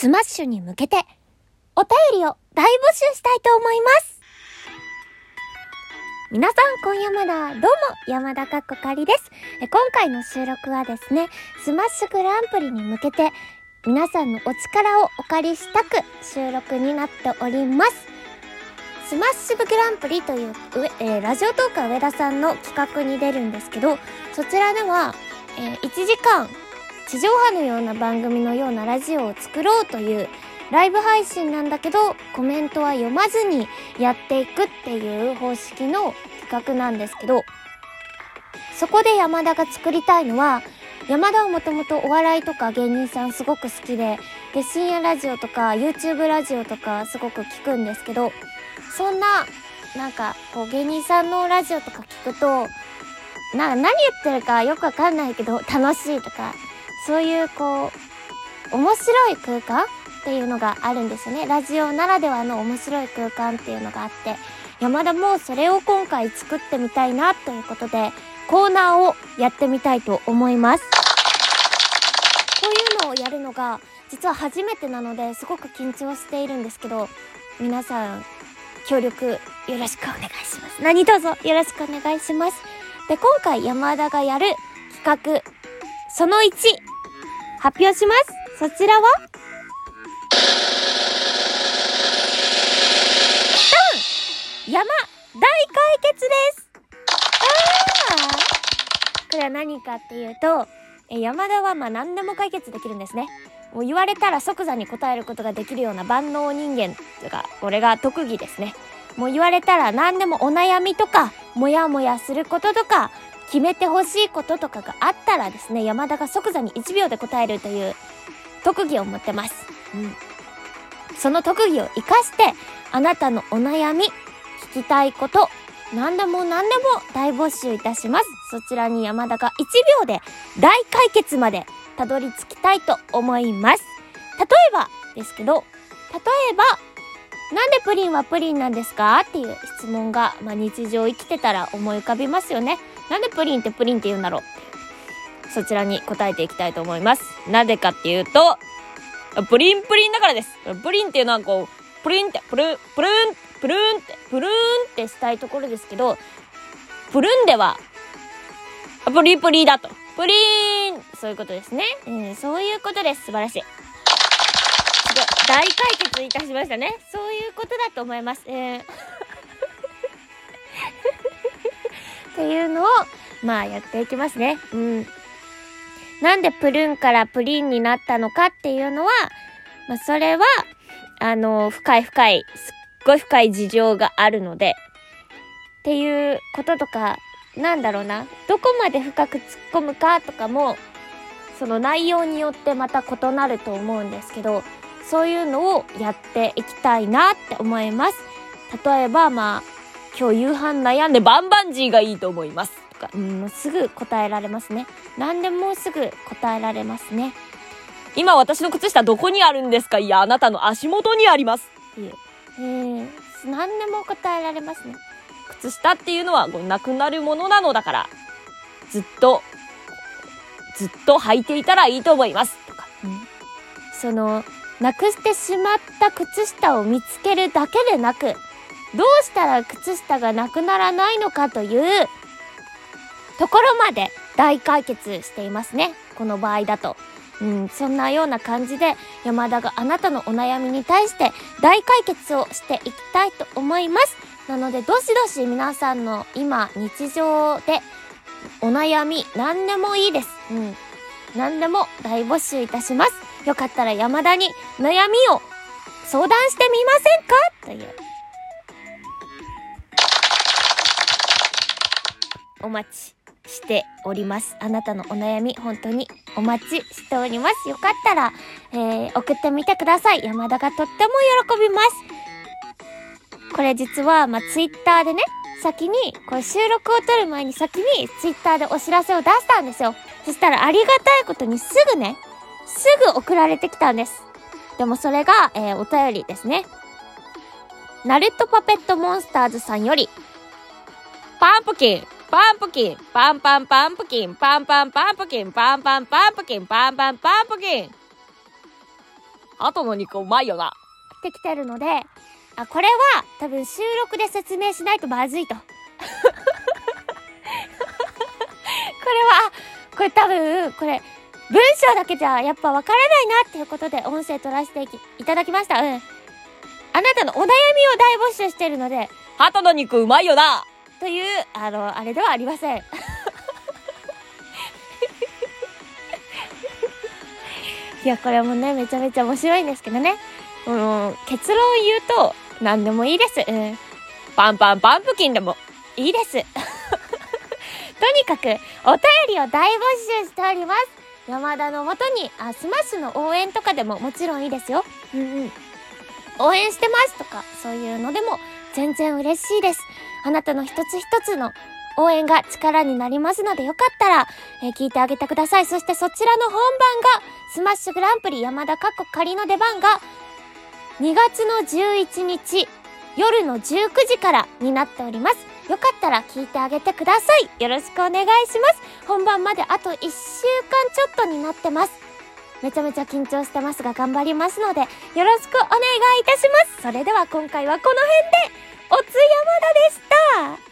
スマッシュに向けて、お便りを大募集したいと思います。皆さん、今夜まだ、どうも、山田かっこかりです。今回の収録はですね、スマッシュグランプリに向けて、皆さんのお力をお借りしたく収録になっております。スマッシュグランプリという、えー、ラジオトーカー上田さんの企画に出るんですけど、そちらでは、えー、1時間、地上波のような番組のようなラジオを作ろうというライブ配信なんだけど、コメントは読まずにやっていくっていう方式の企画なんですけど、そこで山田が作りたいのは、山田はもともとお笑いとか芸人さんすごく好きで、で、深夜ラジオとか YouTube ラジオとかすごく聞くんですけど、そんな、なんか、こう芸人さんのラジオとか聞くと、な、何言ってるかよくわかんないけど楽しいとか、そういうこう、面白い空間っていうのがあるんですよね。ラジオならではの面白い空間っていうのがあって、山田もそれを今回作ってみたいなということで、コーナーをやってみたいと思います。こういうのをやるのが、実は初めてなので、すごく緊張しているんですけど、皆さん、協力よろしくお願いします。何卒よろしくお願いします。で、今回山田がやる企画、その1、発表します。そちらは山大解決ですあこれは何かっていうと、山田はまあ何でも解決できるんですね。もう言われたら即座に答えることができるような万能人間というか、これが特技ですね。もう言われたら何でもお悩みとか、もやもやすることとか、決めてほしいこととかがあったらですね、山田が即座に1秒で答えるという特技を持ってます。うん。その特技を活かして、あなたのお悩み、聞きたいこと、何でも何でも大募集いたします。そちらに山田が1秒で大解決までたどり着きたいと思います。例えばですけど、例えば、なんでプリンはプリンなんですか？っていう質問が、まあ、日常生きてたら思い浮かびますよね。なんでプリンってプリンって言うんだろう？そちらに答えていきたいと思います。なぜかっていうと、プリンプリンだからです。プリンっていうのはこう、プリンって、プルン、プルン、プルンって、プルンってしたいところですけど、プルンでは、プリプリだと。プリーンそういうことですね。うん、そういうことです。素晴らしい。大解決いたしましたね。そういうことだと思います。えーっていうのを、まあやっていきますね。うん。なんでプルーンからプリンになったのかっていうのは、まあそれは、あの、深い深い、すっごい深い事情があるので、っていうこととか、なんだろうな、どこまで深く突っ込むかとかも、その内容によってまた異なると思うんですけど、そういうのをやっていきたいなって思います。例えば、まあ、今日夕飯悩んでバンバンジーがいいと思います。とか、うん、すぐ答えられますね。何でもすぐ答えられますね。今私の靴下どこにあるんですか？いや、あなたの足元にあります。っていう。えー、何でも答えられますね。靴下っていうのはなくなるものなのだから、ずっと、ずっと履いていたらいいと思います。とか、うん、その、なくしてしまった靴下を見つけるだけでなく、どうしたら靴下がなくならないのかというところまで大解決していますね。この場合だと。うん、そんなような感じで山田があなたのお悩みに対して大解決をしていきたいと思います。なので、どしどし皆さんの今、日常でお悩み、何でもいいです。うん。何でも大募集いたします。よかったら山田に悩みを相談してみませんか？という。お待ちしております。あなたのお悩み、本当にお待ちしております。よかったら、えー、送ってみてください。山田がとっても喜びます。これ実は、まあ、ツイッターでね、先に、これ収録を撮る前に先にツイッターでお知らせを出したんですよ。そしたらありがたいことにすぐね、すぐ送られてきたんです。でもそれが、えー、お便りですね。ナルトパペットモンスターズさんより、パンプキンパンプキン、パンパンパンプキン、パンパンパンプキン、パンパンパンプキン、パンパンパンプキン。鳩の肉うまいよな。ってきてるので、あ、これは多分収録で説明しないとまずいと。これは、これ多分、これ、文章だけじゃやっぱわからないなっていうことで音声取らせていただきました。うん。あなたのお悩みを大募集してるので、鳩の肉うまいよな。という、あの、あれではありません。いや、これもね、めちゃめちゃ面白いんですけどね。うん、結論言うと、何でもいいです。うん。パンパンパンプキンでもいいです。とにかく、お便りを大募集しております。山田のもとに、あ、スマッシュの応援とかでももちろんいいですよ。うんうん。応援してますとか、そういうのでも全然嬉しいです。あなたの一つ一つの応援が力になりますので、よかったら、えー、聞いてあげてください。そしてそちらの本番が、スマッシュグランプリ山田かっこ仮の出番が、2月の11日、夜の19時からになっております。よかったら聞いてあげてください。よろしくお願いします。本番まであと1週間ちょっとになってます。めちゃめちゃ緊張してますが頑張りますので、よろしくお願いいたします。それでは今回はこの辺で、おつ山田でした。